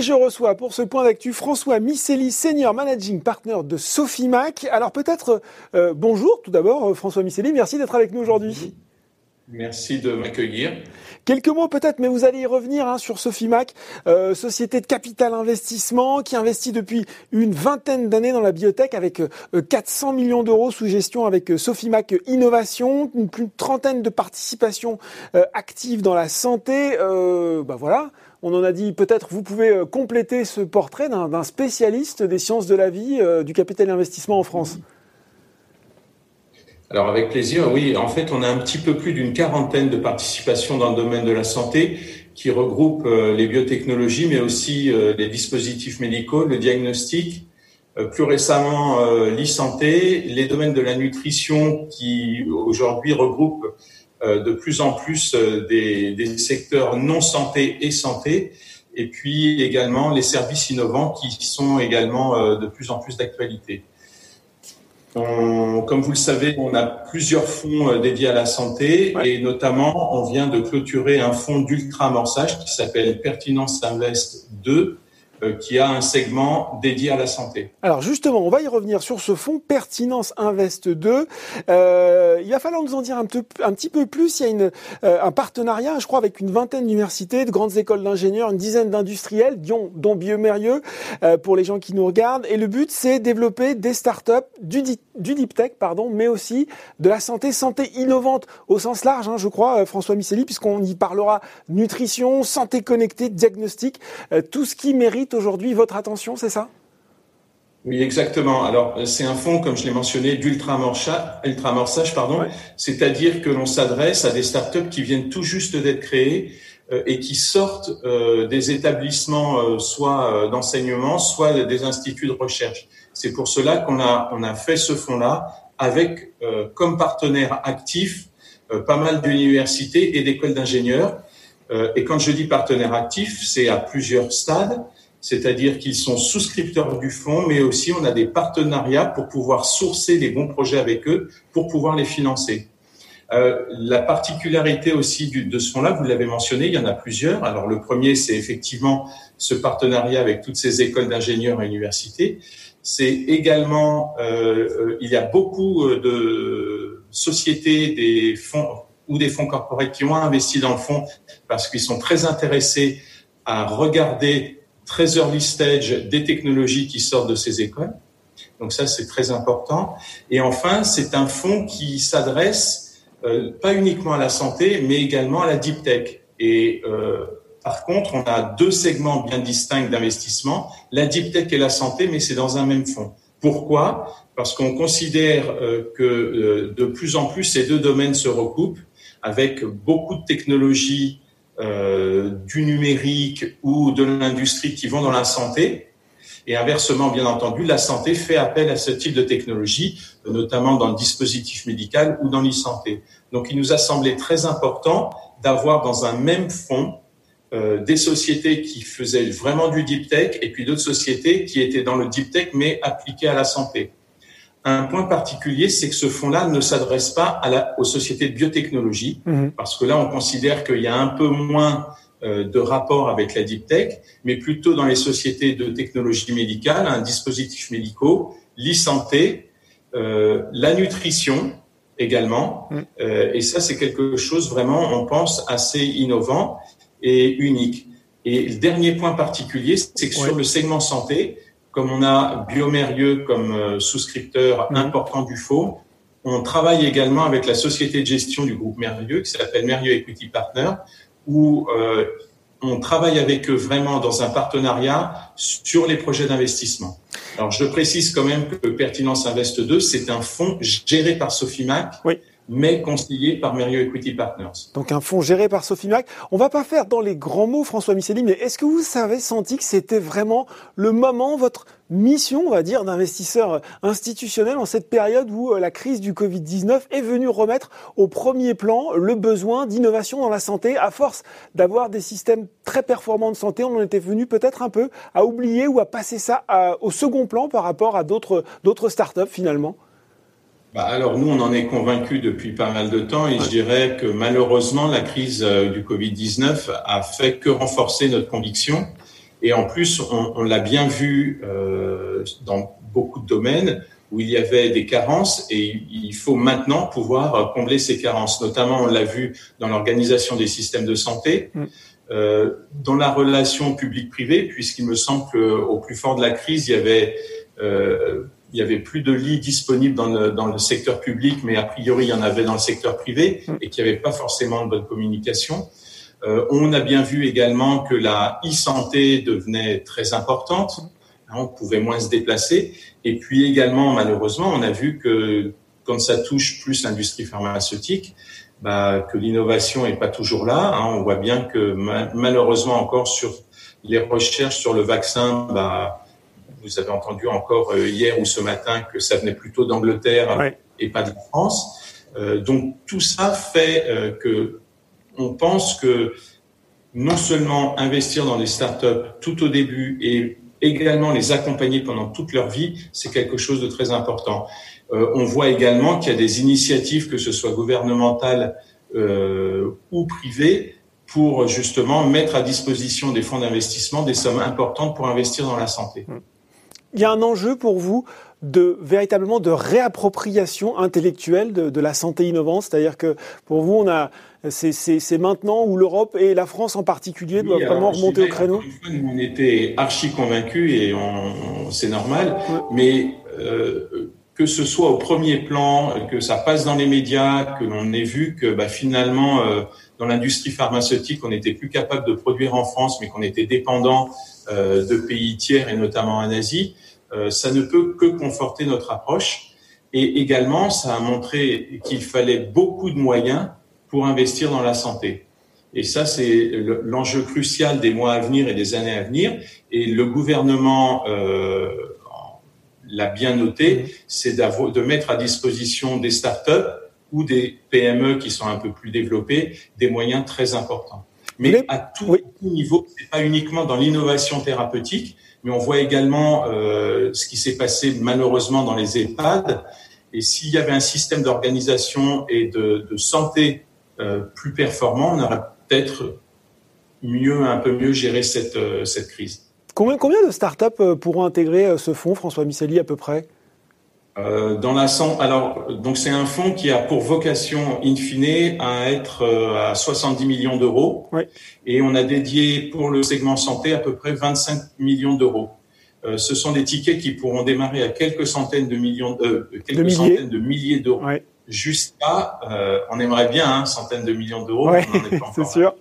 Et je reçois pour ce point d'actu François Miceli, Senior Managing Partner de Sofimac. Alors peut-être euh, bonjour tout d'abord François Miceli, merci d'être avec nous aujourd'hui. Merci de m'accueillir. Quelques mots peut-être, mais vous allez y revenir hein, sur Sofimac, euh, société de capital investissement qui investit depuis une vingtaine d'années dans la biotech avec 400 euh, millions d'euros sous gestion avec Sofimac Innovation, une trentaine de participations actives dans la santé. bah voilà, on en a dit peut-être vous pouvez euh, compléter ce portrait d'un spécialiste des sciences de la vie euh, du capital investissement en France. Alors avec plaisir, oui. En fait, on a un petit peu plus d'une quarantaine de participations dans le domaine de la santé qui regroupent euh, les biotechnologies, mais aussi les dispositifs médicaux, le diagnostic, plus récemment l'e-santé, les domaines de la nutrition qui aujourd'hui regroupent euh, de plus en plus euh, des, des, secteurs non santé et santé, et puis également les services innovants qui sont également euh, de plus en plus d'actualité. Comme vous le savez, on a plusieurs fonds dédiés à la santé et notamment on vient de clôturer un fonds d'ultra amorçage qui s'appelle Pertinence Invest 2 euh, qui a un segment dédié à la santé. Alors justement, on va y revenir sur ce fonds Pertinence Invest 2. Euh, il va falloir nous en dire un, petit peu plus. Il y a une, euh, un partenariat, je crois, avec une vingtaine d'universités, de grandes écoles d'ingénieurs, une dizaine d'industriels, dont, dont Biomérieux, euh, pour les gens qui nous regardent. Et le but, c'est développer des startups, du, du deep tech, pardon, mais aussi de la santé, santé innovante au sens large, hein, je crois, François Miceli, puisqu'on y parlera nutrition, santé connectée, diagnostic, tout ce qui mérite aujourd'hui votre attention, c'est ça? Oui, exactement. Alors, c'est un fonds, comme je l'ai mentionné, d'ultra-amorçage, pardon. C'est-à-dire que l'on s'adresse à des startups qui viennent tout juste d'être créées euh, et qui sortent euh, des établissements, euh, soit d'enseignement, soit des instituts de recherche. C'est pour cela qu'on a, on a fait ce fonds-là avec comme partenaire actif pas mal d'universités et d'écoles d'ingénieurs. et quand je dis partenaire actif, c'est à plusieurs stades c'est-à-dire qu'ils sont souscripteurs du fonds, mais aussi on a des partenariats pour pouvoir sourcer les bons projets avec eux, pour pouvoir les financer. Euh, la particularité aussi de ce fonds-là, vous l'avez mentionné, il y en a plusieurs. Alors le premier, c'est effectivement ce partenariat avec toutes ces écoles d'ingénieurs et universités. C'est également, euh, euh il y a beaucoup de sociétés, des fonds ou des fonds corporels qui ont investi dans le fonds parce qu'ils sont très intéressés à regarder très early stage des technologies qui sortent de ces écoles. Donc ça, c'est très important. Et enfin, c'est un fonds qui s'adresse euh, pas uniquement à la santé, mais également à la deep tech. Et euh, par contre, on a deux segments bien distincts d'investissement, la deep tech et la santé, mais c'est dans un même fonds. Pourquoi? Parce qu'on considère euh, que de plus en plus ces deux domaines se recoupent avec beaucoup de technologies euh, du numérique ou de l'industrie qui vont dans la santé. Et inversement, bien entendu, la santé fait appel à ce type de technologie, notamment dans le dispositif médical ou dans l'e-santé. Donc, il nous a semblé très important d'avoir dans un même fonds euh, des sociétés qui faisaient vraiment du deep tech et puis d'autres sociétés qui étaient dans le deep tech mais appliquées à la santé. Un point particulier, c'est que ce fonds-là ne s'adresse pas à la, aux sociétés de biotechnologie, mhm. parce que là, on considère qu'il y a un peu moins euh, de rapport avec la deep tech, mais plutôt dans les sociétés de technologie médicale, un dispositif médicaux, l'e-santé, euh, la nutrition également. Mhm. Euh, et ça, c'est quelque chose vraiment, on pense, assez innovant et unique. Et le dernier point particulier, c'est que sur le segment santé, comme on a Biomérieux comme euh, souscripteur mhm. important du fonds, on travaille également avec la société de gestion du groupe Mérieux qui s'appelle Mérieux Equity Partner, où euh, on travaille avec eux vraiment dans un partenariat sur les projets d'investissement. Alors je précise quand même que Pertinence Invest 2, c'est un fonds géré par Sofimac. Oui mais conseillé par Mérieux Equity Partners. Donc un fonds géré par Sophie Mac. On va pas faire dans les grands mots, François Miceli, mais est-ce que vous avez senti que c'était vraiment le moment, votre mission, on va dire, d'investisseur institutionnel en cette période où euh, la crise du Covid-19 est venue remettre au premier plan le besoin d'innovation dans la santé. À force d'avoir des systèmes très performants de santé, on en était venu peut-être un peu à oublier ou à passer ça au second plan par rapport à d'autres startups finalement? Bah alors nous, on en est convaincus depuis pas mal de temps et je dirais que malheureusement, la crise euh, du Covid-19 a fait que renforcer notre conviction. Et en plus, on, on l'a bien vu euh, dans beaucoup de domaines où il y avait des carences et il faut maintenant pouvoir combler ces carences. Notamment, on l'a vu dans l'organisation des systèmes de santé, mm. euh, dans la relation public-privé, puisqu'il me semble qu'au plus fort de la crise, il y avait euh, il y avait plus de lits disponibles dans le, dans le secteur public, mais a priori il y en avait dans le secteur privé et qu'il n'y avait pas forcément de bonne communication. Euh, on a bien vu également que la e-santé devenait très importante. Hein, on pouvait moins se déplacer. Et puis également, malheureusement, on a vu que quand ça touche plus l'industrie pharmaceutique, bah, que l'innovation est pas toujours là. Hein. On voit bien que malheureusement encore sur les recherches sur le vaccin, bah, vous avez entendu encore euh, hier ou ce matin que ça venait plutôt d'Angleterre et pas de France. Euh, donc tout ça fait euh, que on pense que non seulement investir dans les startups tout au début et également les accompagner pendant toute leur vie, c'est quelque chose de très important. Euh, on voit également qu'il y a des initiatives, que ce soit gouvernementales euh, ou privées, pour justement mettre à disposition des fonds d'investissement des sommes importantes pour investir dans la santé. Il y a un enjeu pour vous de véritablement de réappropriation intellectuelle de, de la santé innovante, c'est-à-dire que pour vous, on a c'est maintenant où l'Europe et la France en particulier doivent vraiment remonter au créneau? on était archi convaincus et c'est normal, mais euh, que ce soit au premier plan, que ça passe dans les médias, que l'on ait vu que bah, finalement euh, dans l'industrie pharmaceutique, on n'était plus capable de produire en France, mais qu'on était dépendant de pays tiers et notamment en Asie. Euh, ça ne peut que conforter notre approche. Et également, ça a montré qu'il fallait beaucoup de moyens pour investir dans la santé. Et ça, c'est l'enjeu crucial des mois à venir et des années à venir. Et le gouvernement euh, l'a bien noté, c'est de mettre à disposition des startups ou des PME qui sont un peu plus développées des moyens très importants. Mais à tout niveau, c'est pas uniquement dans l'innovation thérapeutique, mais on voit également euh, ce qui s'est passé malheureusement dans les EHPAD. Et s'il y avait un système d'organisation et de, de santé euh, plus performant, on aurait peut-être mieux, un peu mieux géré cette, euh, cette crise. Combien, combien de startups pourront intégrer ce fonds, François Misseli, à peu près? Euh, dans la alors donc c'est un fonds qui a pour vocation in fine à être à 70 millions d'euros oui. et on a dédié pour le segment santé à peu près 25 millions d'euros. Euh, ce sont des tickets qui pourront démarrer à quelques centaines de millions euh, quelques de centaines de milliers d'euros oui. jusqu'à on aimerait bien hein, centaines de millions d'euros oui, c'est sûr.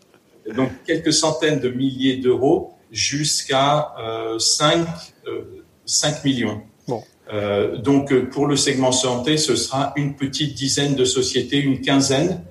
Donc quelques centaines de milliers d'euros jusqu'à 5 5 millions. Euh, donc pour le segment santé, ce sera une petite dizaine de sociétés, une quinzaine,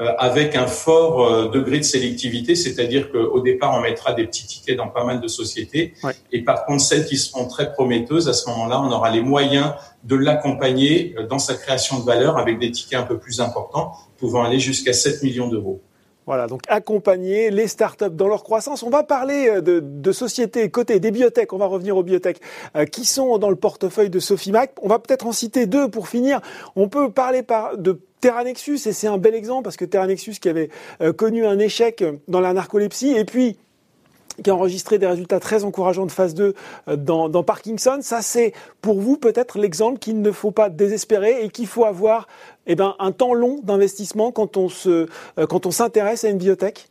euh, avec un fort euh, degré de sélectivité, c'est-à-dire qu'au départ, on mettra des petits tickets dans pas mal de sociétés. Ouais. Et par contre, celles qui seront très prometteuses, à ce moment-là, on aura les moyens de l'accompagner dans sa création de valeur avec des tickets un peu plus importants, pouvant aller jusqu'à 7 millions d'euros. Voilà, donc accompagner les startups dans leur croissance. On va parler euh, de, sociétés côté des biotech, on va revenir aux biotech, euh, qui sont dans le portefeuille de Sophie Mac. On va peut-être en citer deux pour finir. On peut parler par, de Terranexus, et c'est un bel exemple parce que Terranexus qui avait euh, connu un échec dans la narcolepsie, et puis qui a enregistré des résultats très encourageants de phase 2 euh, dans, dans Parkinson. Ça, c'est pour vous peut-être l'exemple qu'il ne faut pas désespérer et qu'il faut avoir eh ben, un temps long d'investissement quand on se, euh, quand on s'intéresse à une biotech?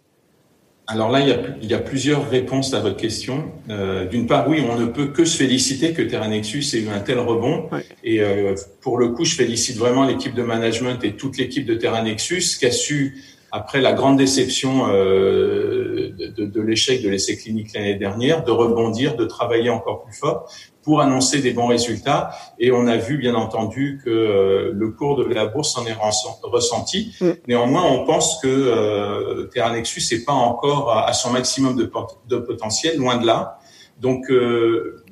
Alors là, il y, a, il y, a, plusieurs réponses à votre question. Euh, D'une part, oui, on ne peut que se féliciter que Terranexus ait eu un tel rebond. Et euh, pour le coup, je félicite vraiment l'équipe de management et toute l'équipe de Terranexus qui a su après la grande déception euh, de, de, de l'échec de l'essai clinique l'année dernière, de rebondir, de travailler encore plus fort pour annoncer des bons résultats. Et on a vu, bien entendu, que euh, le cours de la bourse en est ressenti. Mm. Néanmoins, on pense que euh, Terranexus n'est pas encore à, son maximum de, potentiel, loin de là. Donc, euh,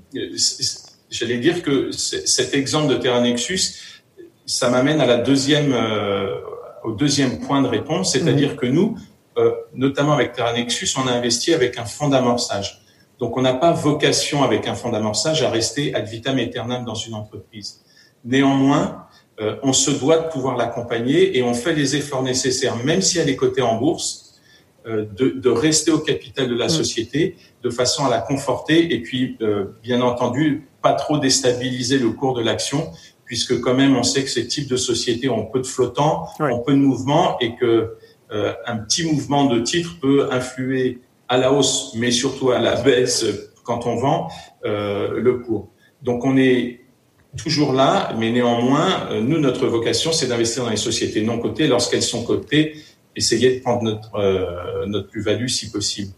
j'allais dire que cet exemple de Terranexus, ça m'amène à la deuxième euh, au deuxième point de réponse, c'est-à-dire mmh. que nous, euh, notamment avec Terranexus, on a investi avec un fonds d'amorçage. Donc, on n'a pas vocation avec un fonds d'amorçage à rester ad vitam aeternam dans une entreprise. Néanmoins, euh, on se doit de pouvoir l'accompagner et on fait les efforts nécessaires, même si elle est cotée en bourse, de, de, rester au capital de la mm. société de façon à la conforter et puis, bien entendu, pas trop déstabiliser le cours de l'action puisque quand même on sait que ces types de sociétés ont peu de flottants, ont peu de mouvements et que euh, un petit mouvement de titre peut influer à la hausse, mais surtout à la baisse quand on vend euh, le cours. Donc on est toujours là, mais néanmoins, euh, nous, notre vocation, c'est d'investir dans les sociétés non cotées. Lorsqu'elles sont cotées, essayer de prendre notre, euh, notre plus-value si possible.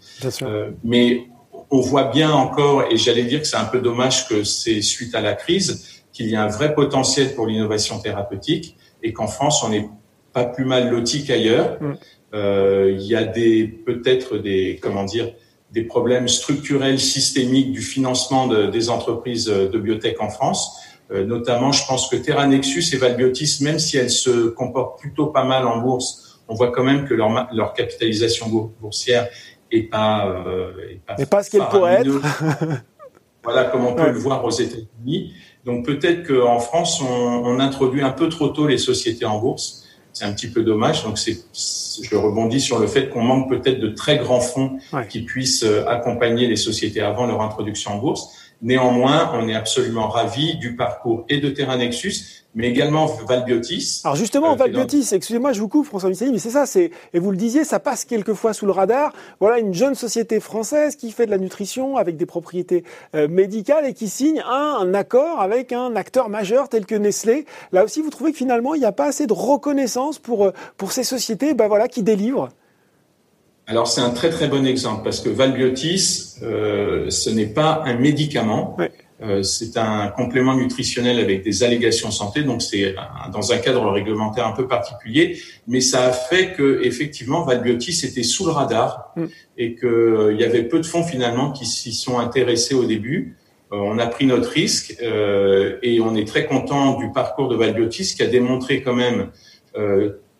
Mais on voit bien encore, et j'allais dire que c'est un peu dommage que c'est suite à la crise, qu'il y a un vrai potentiel pour l'innovation thérapeutique et qu'en France, on n'est pas plus mal loti qu'ailleurs. Mm. Euh, il y a des peut-être des comment dire des problèmes structurels systémiques du financement de, des entreprises de biotech en France. Euh, notamment, je pense que Terranexus et Valbiotis, même si elles se comportent plutôt pas mal en bourse, on voit quand même que leur, leur capitalisation boursière est pas, euh, est pas, ce qu'elle pourrait être. voilà, comme on peut le voir aux États-Unis. Donc peut-être qu'en France, on, on, introduit un peu trop tôt les sociétés en bourse. C'est un petit peu dommage. Donc c'est, je rebondis sur le fait qu'on manque peut-être de très grands fonds qui puissent euh, accompagner les sociétés avant leur introduction en bourse. Néanmoins, on est absolument ravi du parcours et de Terra Nexus mais également Valbiotis. Alors justement, euh, Valbiotis, excusez-moi, je vous coupe, François Miceli, mais c'est ça, c'est et vous le disiez, ça passe quelquefois sous le radar. Voilà une jeune société française qui fait de la nutrition avec des propriétés euh, médicales et qui signe un, accord avec un acteur majeur tel que Nestlé. Là aussi, vous trouvez que finalement, il n'y a pas assez de reconnaissance pour euh, pour ces sociétés, ben voilà, qui délivrent. Alors c'est un très très bon exemple parce que Valbiotis, euh, ce n'est pas un médicament. Euh, c'est un complément nutritionnel avec des allégations santé, donc c'est dans un cadre réglementaire un peu particulier, mais ça a fait que effectivement Valbiotis était sous le radar mm. et qu'il euh, y avait peu de fonds finalement qui s'y sont intéressés au début. Euh, on a pris notre risque et on est très content du parcours de Valbiotis qui a démontré quand même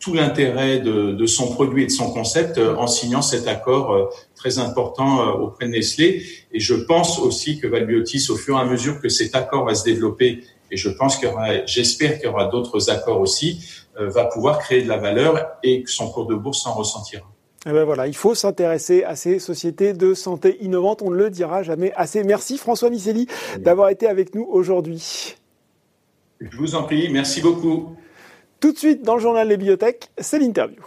tout l'intérêt de, de, son produit et de son concept euh, en signant cet accord euh, très important euh, auprès de Nestlé. Et je pense aussi que Valbiotis, au fur et à mesure que cet accord va se développer, et je pense qu'il y aura, j'espère qu'il y aura d'autres accords aussi, va pouvoir créer de la valeur et que son cours de bourse s'en ressentira. Et eh ben voilà, il faut s'intéresser à ces sociétés de santé innovantes. On ne le dira jamais assez. Merci François Miceli d'avoir été avec nous aujourd'hui. Je vous en prie, merci beaucoup. Tout de suite, dans le journal Les Bibliothèques, c'est l'interview.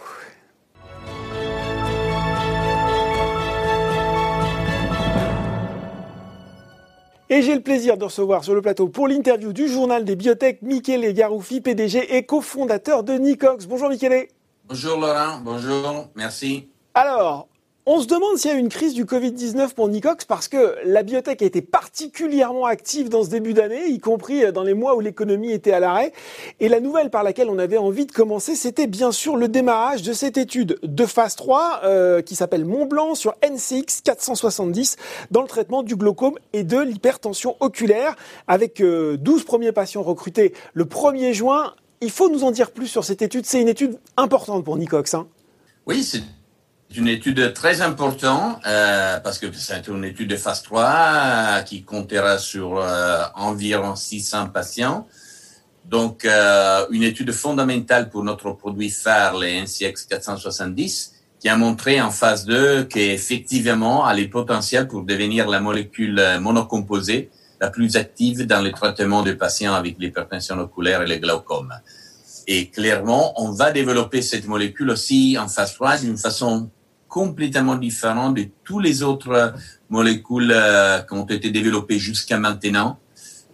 Et j'ai le plaisir de recevoir sur le plateau pour l'interview du journal des biotech Michele Garoufi, PDG et cofondateur de Nicox. Bonjour Michele. Bonjour Laurent, bonjour, merci. Alors, on se demande s'il y a une crise du Covid-19 pour Nicox parce que la biotech a été particulièrement active dans ce début d'année, y compris dans les mois où l'économie était à l'arrêt. Et la nouvelle par laquelle on avait envie de commencer, c'était bien sûr le démarrage de cette étude de phase 3 euh, qui s'appelle Mont Blanc sur NCX 470 dans le traitement du glaucome et de l'hypertension oculaire avec 12 euh, premiers patients recrutés le 1er juin. Il faut nous en dire plus sur cette étude. C'est une étude importante pour Nicox. Hein. Oui, c'est c'est une étude très importante euh, parce que c'est une étude de phase 3 euh, qui comptera sur euh, environ 600 patients. Donc, euh, une étude fondamentale pour notre produit phare, le NCX 470, qui a montré en phase 2 qu'effectivement, elle a le potentiel pour devenir la molécule monocomposée la plus active dans le traitement des patients avec l'hypertension oculaire et le glaucome. Et clairement, on va développer cette molécule aussi en phase 3 d'une façon complètement différent de tous les autres molécules euh, qui ont été développées jusqu'à maintenant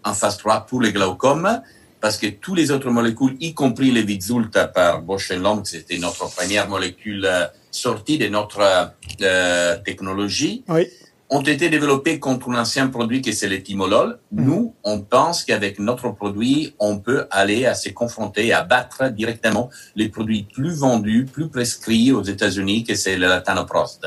en phase 3 pour les glaucomes, parce que tous les autres molécules, y compris les Vizulta par Bosch Lomb, c'était notre première molécule euh, sortie de notre euh, technologie, oui ont été développés contre un ancien produit qui c'est le Timolol. Mhm. Nous, on pense qu'avec notre produit, on peut aller à se confronter, à battre directement les produits plus vendus, plus prescrits aux États-Unis, que c'est le latanoprost.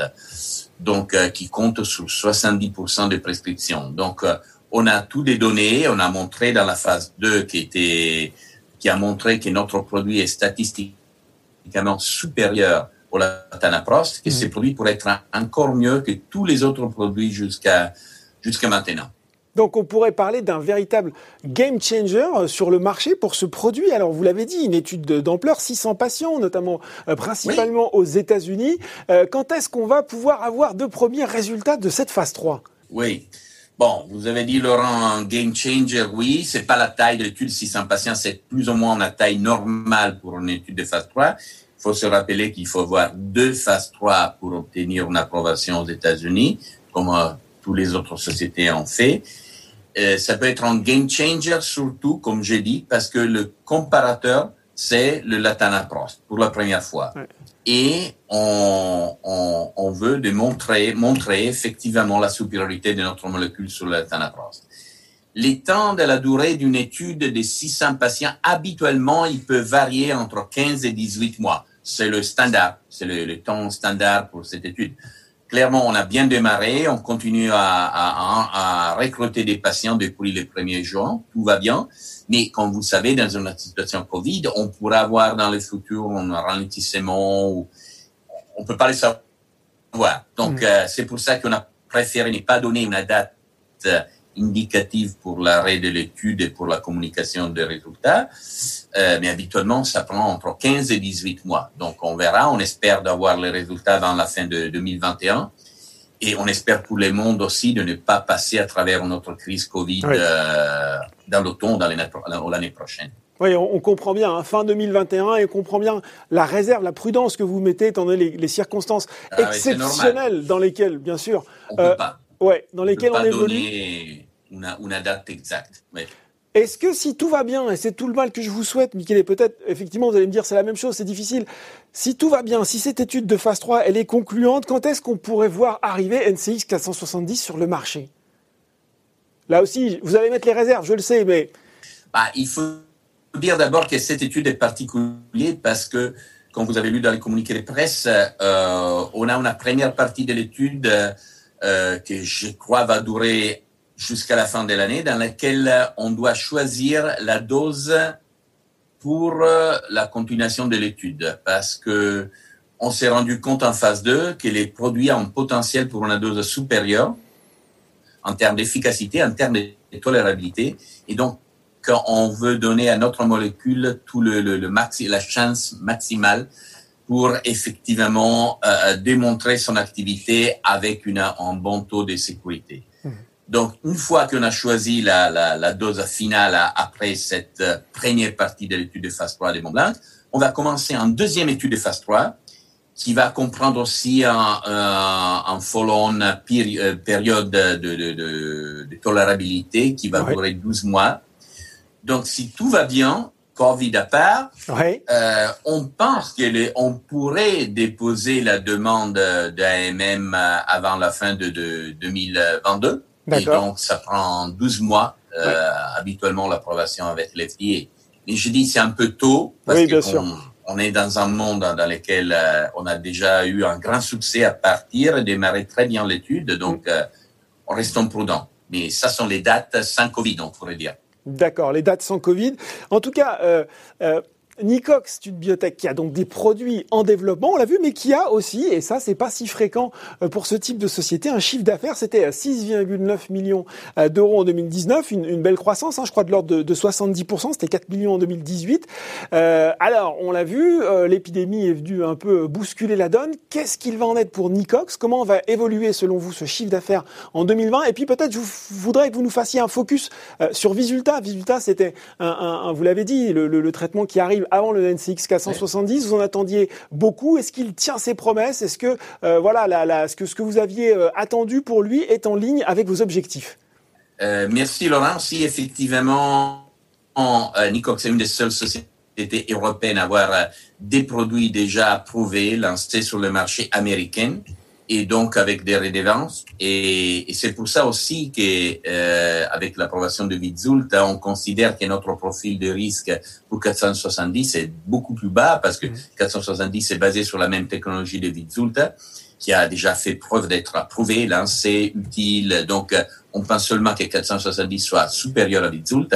Donc, euh, qui compte sur 70% des prescriptions. Donc, euh, on a tous les données, on a montré dans la phase 2 qui était, qui a montré que notre produit est statistiquement supérieur au latanaprost, que mm. ces produits pourraient être encore mieux que tous les autres produits jusqu'à jusqu'à maintenant. Donc on pourrait parler d'un véritable game changer euh, sur le marché pour ce produit. Alors vous l'avez dit, une étude d'ampleur, 600 patients, notamment euh, principalement aux États-Unis. Euh, quand est-ce qu'on va pouvoir avoir de premiers résultats de cette phase 3 Oui. Bon, vous avez dit Laurent, un game changer, oui, c'est pas la taille de l'étude 600 patients, c'est plus ou moins la taille normale pour une étude de phase 3. Il faut se rappeler qu'il faut avoir deux phases 3 pour obtenir une approbation aux États-Unis, comme toutes les autres sociétés ont fait. Euh, ça peut être un game changer surtout, comme j'ai dit, parce que le comparateur, c'est le latanaprost pour la première fois. Et on, on, on, veut démontrer montrer effectivement la supériorité de notre molécule sur le latanaprost. Les temps de la durée d'une étude de 600 patients, habituellement, il peut varier entre 15 et 18 mois. C'est le standard, c'est le, le temps standard pour cette étude clairement, on a bien démarré, on continue à, à, à, recruter des patients depuis les premiers jours, tout va bien. Mais comme vous savez, dans une situation Covid, on pourrait avoir dans le futur un ralentissement ou on peut pas le savoir. Donc, mm. euh, c'est pour ça qu'on a préféré ne pas donner une date euh, indicative pour l'arrêt de l'étude et pour la communication des résultats. Euh, mais habituellement, ça prend entre 15 et 18 mois. Donc, on verra. On espère d'avoir les résultats dans la fin de 2021. Et on espère pour le monde aussi de ne pas passer à travers notre crise Covid euh, dans l'automne ou l'année prochaine. Oui, on, comprend bien, hein, fin 2021, et on comprend bien la réserve, la prudence que vous mettez, étant donné les, circonstances ah exceptionnelles dans lesquelles, bien sûr, on euh, pas. Ouais, dans lesquelles on évolue une, date exacte. Est-ce que si tout va bien, et c'est tout le mal que je vous souhaite, Michel, et peut-être, effectivement, vous allez me dire c'est la même chose, c'est difficile. Si tout va bien, si cette étude de phase 3, elle est concluante, quand est-ce qu'on pourrait voir arriver NCX 470 sur le marché? Là aussi, vous allez mettre les réserves, je le sais, mais... Bah, il faut dire d'abord que cette étude est particulière parce que, comme vous avez lu dans les communiqués de presse, euh, on a une première partie de l'étude euh, que je crois va durer jusqu'à la fin de l'année dans laquelle on doit choisir la dose pour euh, la continuation de l'étude parce que on s'est rendu compte en phase 2 que les produits ont potentiel pour une dose supérieure en termes d'efficacité, en termes de tolérabilité. Et donc, quand on veut donner à notre molécule tout le, le, maxi, la chance maximale pour effectivement euh, démontrer son activité avec une, un bon taux de sécurité. Donc, une fois qu'on a choisi la, la, la, dose finale après cette euh, première partie de l'étude de phase 3 des Mont Blanc, on va commencer en deuxième étude de phase 3 qui va comprendre aussi un, un, un follow-on euh, période de, de, de, de, tolérabilité qui va durer 12 mois. Donc, si tout va bien, Covid à part, euh, on pense qu'on pourrait déposer la demande d'AMM avant la fin de, de 2022. Et donc, ça prend 12 mois, euh, habituellement, l'approbation avec l'FDA. Mais je dis c'est un peu tôt parce oui, on, est dans un monde dans lequel euh, on a déjà eu un grand succès à partir et démarrer très bien l'étude. Donc, mm. euh, on reste prudent. Mais ça sont les dates sans Covid, on pourrait dire. D'accord, les dates sans Covid. En tout cas, euh Nicox, c'est une biotech qui a donc des produits en développement, on l'a vu, mais qui a aussi, et ça c'est pas si fréquent euh, pour ce type de société, un chiffre d'affaires, c'était 6,9 millions euh, d'euros en 2019, une, belle croissance, hein, je crois de l'ordre de, 70%, c'était 4 millions en 2018. Euh, alors, on l'a vu, euh, l'épidémie est venue un peu bousculer la donne. Qu'est-ce qu'il va en être pour Nicox? Comment va évoluer selon vous ce chiffre d'affaires en 2020 Et puis peut-être je voudrais que vous nous fassiez un focus sur Visulta. Visulta, c'était un, vous l'avez dit, le traitement qui arrive avant le NCX 470. Vous en attendiez beaucoup. Est-ce qu'il tient ses promesses? Est-ce que euh, voilà, la, ce que ce que vous aviez euh, attendu pour lui est en ligne avec vos objectifs? Euh, Merci Laurent. Si effectivement, Nicox est une des seules sociétés européennes à avoir des produits déjà approuvés, lancés sur le marché américain et donc avec des redevances. Et, et c'est pour ça aussi que euh, avec l'approbation de Vizult, on considère que notre profil de risque pour 470 est beaucoup plus bas parce que 470 mm. est basé sur la même technologie de Vizult qui a déjà fait preuve d'être approuvé, lancé, utile. Donc, on pense seulement que 470 soit supérieur à Vizult,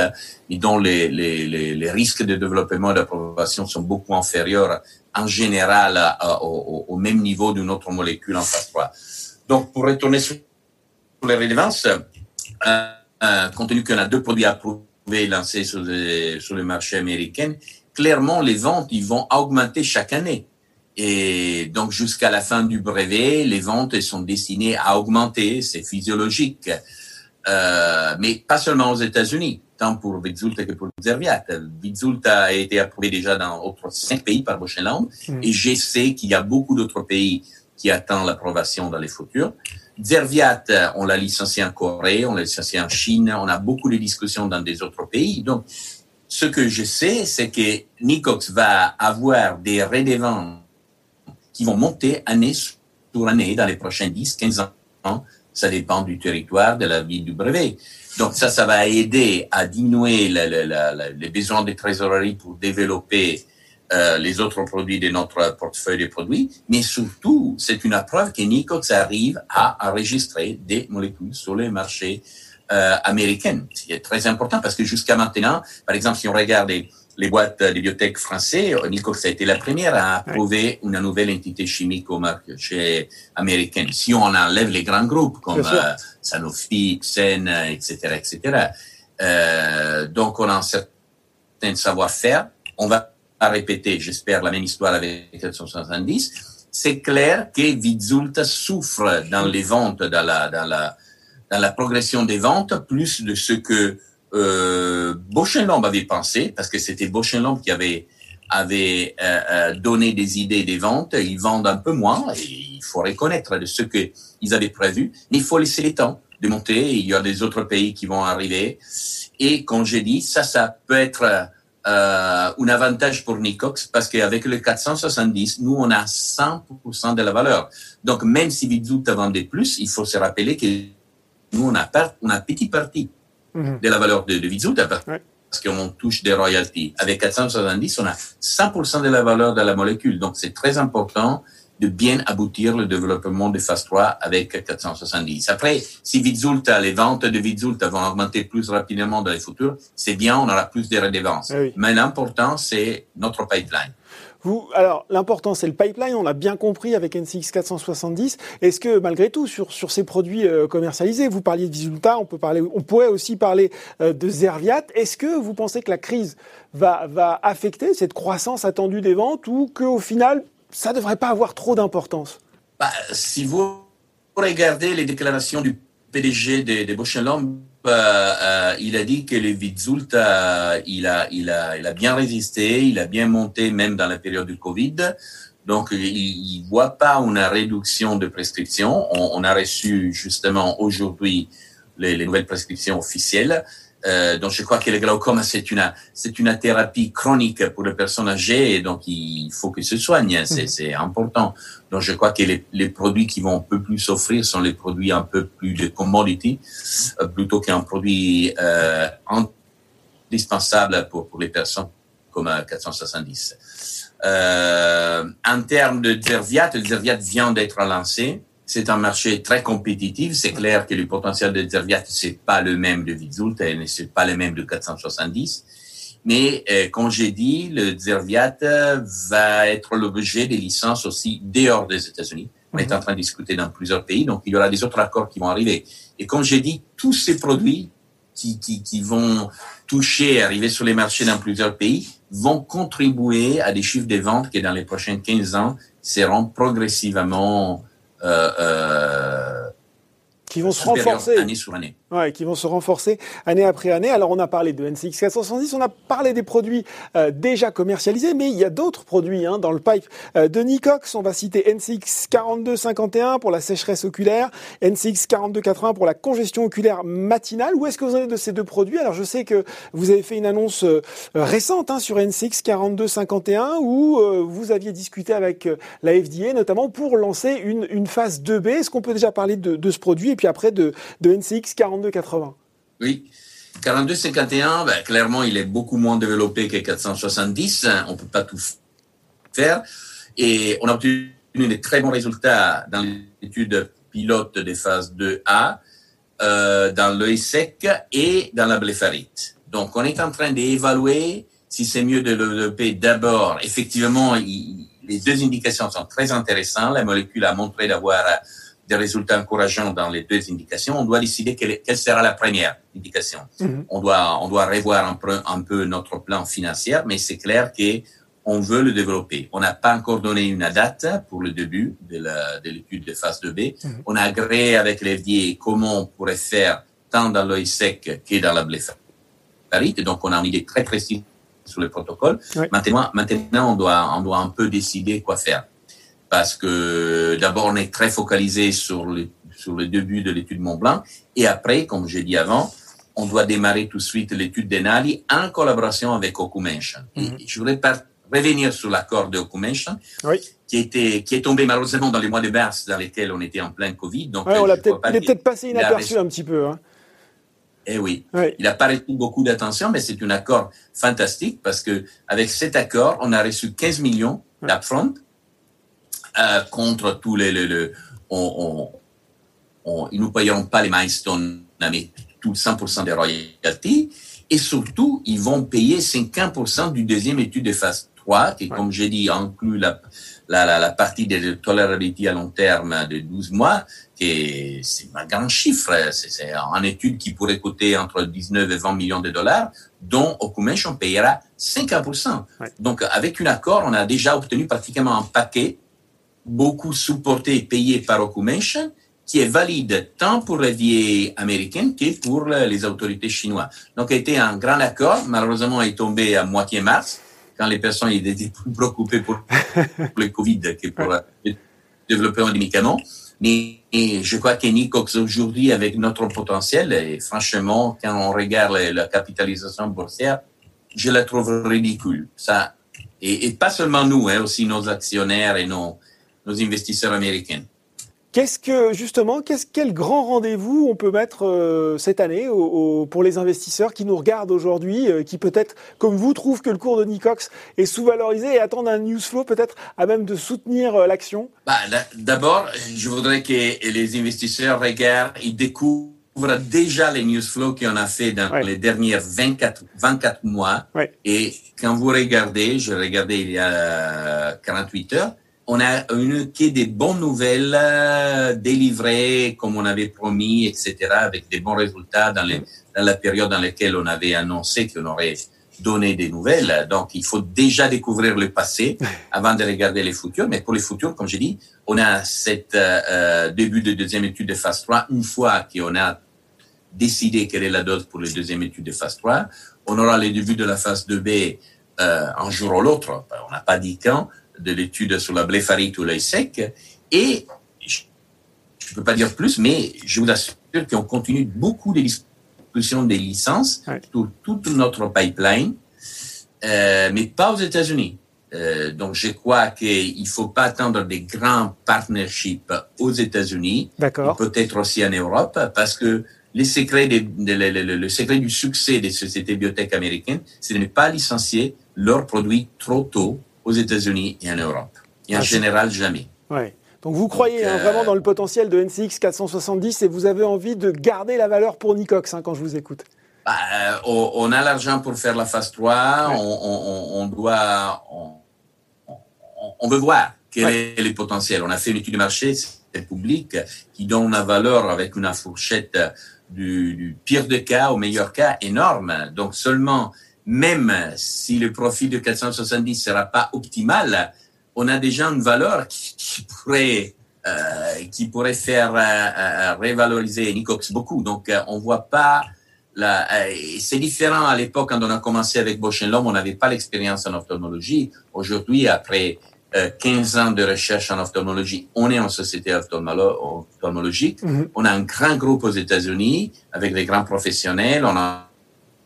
mais dont les, les, les, les risques de développement et d'approbation sont beaucoup inférieurs en général euh, au, même niveau d'une autre molécule en phase 3. Donc, pour retourner sur les relevances, euh, compte tenu qu'on a deux produits approuvés lancés sur, sur le marché américain, clairement, les ventes, ils vont augmenter chaque année. Et donc, jusqu'à la fin du brevet, les ventes sont destinées à augmenter. C'est physiologique. Euh, mais pas seulement aux États-Unis, tant pour Vizulta que pour Zerviat. Vizulta a été approuvé déjà dans autres cinq pays par Lomb, mm. et je sais qu'il y a beaucoup d'autres pays qui attendent l'approbation dans les futurs. Zerviat, on l'a licencié en Corée, on l'a licencié en Chine, on a beaucoup de discussions dans des autres pays. Donc, ce que je sais, c'est que Nicox va avoir des redevants qui vont monter année sur année dans les prochains 10, 15 ans. Ça dépend du territoire, de la vie du brevet. Donc ça, ça va aider à diminuer les besoins de trésorerie pour développer euh, les autres produits de notre portefeuille de produits, mais surtout, c'est une preuve que Nicox arrive à enregistrer des molécules sur le marché euh, américain. C'est très important parce que jusqu'à maintenant, par exemple, si on regarde les boîtes de bibliothèques français, Nicox a été la première à approuver une nouvelle entité chimique au marché américain. Si on enlève les grands groupes comme euh, Sanofi, Xen, etc., etc., euh, donc on a un certain savoir-faire. On va répéter, j'espère, la même histoire avec 770. C'est clair que Vizulta souffre dans les ventes, dans la, dans la, dans la progression des ventes, plus de ce que euh, Lomb avait pensé, parce que c'était Lomb qui avait avait euh, euh, donné des idées des ventes. Ils vendent un peu moins, et il faut reconnaître de ce qu'ils avaient prévu, mais il faut laisser le temps de monter. Il y a des autres pays qui vont arriver. Et comme j'ai dit, ça, ça peut être euh, un avantage pour Nicox parce qu'avec le 470, nous, on a 100% de la valeur. Donc, même si Vizut vendait plus, il faut se rappeler que nous, on a, on a petit parti Mhm. de la valeur de, de parce qu'on touche des royalties. Avec 470, on a 100% de la valeur de la molécule. Donc, c'est très important de bien aboutir le développement de phase 3 avec 470. Après, si Vizulta, les ventes de Vizulta vont augmenter plus rapidement dans les futurs, c'est bien, on aura plus de redevances. Eh Mais l'important, c'est notre pipeline. Alors, l'important, c'est le pipeline, on l'a bien compris avec NCX 470. Est-ce que, malgré tout, sur, sur ces produits euh, commercialisés, vous parliez de Visulta, on, peut parler, on pourrait aussi parler euh, de Zerviat. Est-ce que vous pensez que la crise va, va affecter cette croissance attendue des ventes ou qu'au final, ça ne devrait pas avoir trop d'importance? Bah, Si vous regardez les déclarations du PDG de, de Bausch euh, il a dit que le Vizult, il, a, il, a, il a bien résisté, il a bien monté même dans la période du Covid. Donc, il ne voit pas une réduction de prescriptions. On, a reçu justement aujourd'hui les, nouvelles prescriptions officielles. Euh, donc, je crois que le glaucome, c'est une, c'est une thérapie chronique pour les personnes âgées, et donc il faut que se soigne, c'est, mm. c'est important. Donc, je crois que les, les, produits qui vont un peu plus s'offrir sont les produits un peu plus de commodity, euh, plutôt qu'un produit euh, indispensable pour, pour les personnes comme 470. Euh, en termes de Zerviat, Zerviat vient d'être lancé. C'est un marché très compétitif. C'est clair que le potentiel de Zerviat, c'est pas le même de Vizult et c'est pas le même de 470. Mais euh, comme j'ai dit, le Zerviat va être l'objet des licences aussi dehors des États-Unis. On est en train de discuter dans plusieurs pays, donc il y aura des autres accords qui vont arriver. Et comme j'ai dit, tous ces produits qui, qui, qui vont toucher, arriver sur les marchés dans plusieurs pays, vont contribuer à des chiffres de ventes qui, dans les prochains 15 ans, seront progressivement euh, euh, qui vont se renforcer année sur année. Ouais, qui vont se renforcer année après année. Alors on a parlé de NCX 470, on a parlé des produits euh, déjà commercialisés, mais il y a d'autres produits hein, dans le pipe euh, de Nicox. On va citer NCX 4251 pour la sécheresse oculaire, NCX 4280 pour la congestion oculaire matinale. Où est-ce que vous en êtes de ces deux produits? Alors je sais que vous avez fait une annonce euh, récente hein, sur NCX 4251 où vous aviez discuté avec la FDA notamment pour lancer une, une phase 2B. Est-ce qu'on peut déjà parler de, de ce produit et puis après de, de NCX 42 42,80. Oui. 42,51, ben, clairement, il est beaucoup moins développé que 470. On ne peut pas tout faire. Et on a obtenu des très bons résultats dans l'étude pilote des phases 2A, euh, dans l'œil sec et dans la blépharite. Donc, on est en train d'évaluer si c'est mieux de développer d'abord. Effectivement, les deux indications sont très intéressantes. La molécule a montré d'avoir des résultats encourageants dans les deux indications, on doit décider quelle, quelle sera la première indication. Mhm. On doit on doit revoir un peu, un peu notre plan financier, mais c'est clair que on veut le développer. On n'a pas encore donné une date pour le début de l'étude de, phase 2B. Mhm. On a agréé avec l'FDA comment on pourrait faire tant dans l'œil sec que dans la blépharite. Donc, on a une idée très précise sur le protocole. Maintenant, maintenant, on doit, on doit un peu décider quoi faire. Parce que d'abord, on est très focalisé sur le, sur le début de l'étude Mont Blanc. Et après, comme j'ai dit avant, on doit démarrer tout de suite l'étude d'Enali en collaboration avec Ocumension. Mhm. Je voudrais revenir sur l'accord de Ocumension, qui, était, qui est tombé malheureusement dans les mois de mars dans lesquels on était en plein Covid. Donc, on l'a peut-être, il est peut-être passé inaperçu un petit peu. Hein. Eh oui. Il a pas reçu beaucoup d'attention, mais c'est un accord fantastique parce que avec cet accord, on a reçu 15 millions d'upfront euh, contre tous les, les, on, on, ils nous payeront pas les milestones, mais tout 100% des royalties. Et surtout, ils vont payer 50% du deuxième étude de phase 3, qui, comme j'ai dit, inclut la, la, la, partie de tolérabilité à long terme de 12 mois, qui c'est un grand chiffre. C'est une étude qui pourrait coûter entre 19 et 20 millions de dollars, dont Ocumension payera 50%. Donc, avec un accord, on a déjà obtenu pratiquement un paquet, beaucoup supporté et payé par Ocumension, qui est valide tant pour les vieilles américaines que pour les autorités chinoises. Donc, il a été un grand accord. Malheureusement, il est tombé à moitié mars quand les personnes étaient plus préoccupées pour, le Covid que pour développer un médicament. Mais je crois que Nicox aujourd'hui, avec notre potentiel, et franchement, quand on regarde la, capitalisation boursière, je la trouve ridicule. Ça, et, pas seulement nous, hein, aussi nos actionnaires et nos, nos investisseurs américains. Qu'est-ce que justement, qu'est-ce quel grand rendez-vous on peut mettre euh, cette année pour les investisseurs qui nous regardent aujourd'hui, euh, qui peut-être, comme vous, trouvent que le cours de Nicox est sous-valorisé et attendent un news flow peut-être à même de soutenir euh, l'action? Bah, D'abord, je voudrais que les investisseurs regardent, ils découvrent déjà les news flow qu'on a fait dans les derniers 24, 24 mois. Et quand vous regardez, je regardais il y a 48 heures, on a une qui des bonnes nouvelles euh, délivrées comme on avait promis, etc., avec des bons résultats dans, les, dans la période dans laquelle on avait annoncé qu'on aurait donné des nouvelles. Donc, il faut déjà découvrir le passé avant de regarder les futurs. Mais pour les futurs, comme j'ai dit, on a cette euh, euh, début de deuxième étude de phase 3. Une fois qu'on a décidé quelle est la dose pour les deuxième étude de phase 3, on aura les débuts de la phase 2B euh, un jour ou l'autre. On n'a pas dit quand de l'étude sur la blépharite ou l'œil sec. Et je ne peux pas dire plus, mais je vous assure qu'on continue beaucoup de discussions des licences sur toute notre pipeline, euh, mais pas aux États-Unis. Euh, donc, je crois qu'il ne faut pas attendre des grands partnerships aux États-Unis, peut-être aussi en Europe, parce que les secrets des, le secret du succès des sociétés biotech américaines, c'est de ne pas licencier leurs produits trop tôt aux États-Unis et en Europe. Et en ah, général, jamais. Ouais. Donc vous croyez hein, vraiment euh, dans le potentiel de NCX 470 et vous avez envie de garder la valeur pour Nicox hein, quand je vous écoute? Bah, euh, on a l'argent pour faire la phase 3, on, doit, on, veut voir quel est le potentiel. On a fait une étude de marché, c'est public, qui donne la valeur avec une fourchette du, du pire des cas au meilleur cas énorme. Donc seulement même si le profit de 470 sera pas optimal, on a déjà une valeur qui, pourrait euh, qui pourrait faire euh, euh, revaloriser Nicox beaucoup. Donc euh, on voit pas la, c'est différent à l'époque quand on a commencé avec Bosch Lomb, on n'avait pas l'expérience en ophtalmologie. Aujourd'hui, après 15 ans de recherche en ophtalmologie, on est en société ophtalmologique. Mm-hmm. On a un grand groupe aux États-Unis avec des grands professionnels. On a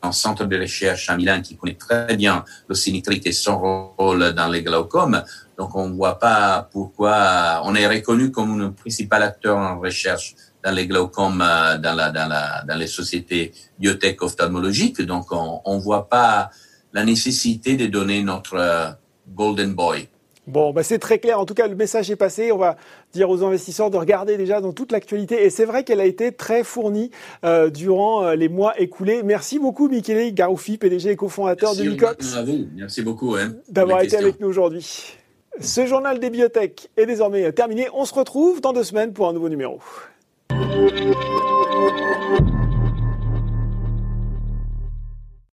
un centre de recherche à Milan qui connaît très bien l'océanitrique et son rôle dans les glaucomes. Donc, on ne voit pas pourquoi on est reconnu comme un principal acteur en recherche dans les glaucomes, euh, dans, la, dans, la, dans les sociétés biotech ophtalmologiques. Donc, on ne voit pas la nécessité de donner notre euh, golden boy Bon, bah c'est très clair. En tout cas, le message est passé. On va dire aux investisseurs de regarder déjà dans toute l'actualité. Et c'est vrai qu'elle a été très fournie euh, durant euh, les mois écoulés. Merci beaucoup, Michele Garoufi, PDG et cofondateur de Nicox. Merci beaucoup. Hein, D'avoir été avec nous aujourd'hui. Ce journal des biotech est désormais terminé. On se retrouve dans deux semaines pour un nouveau numéro.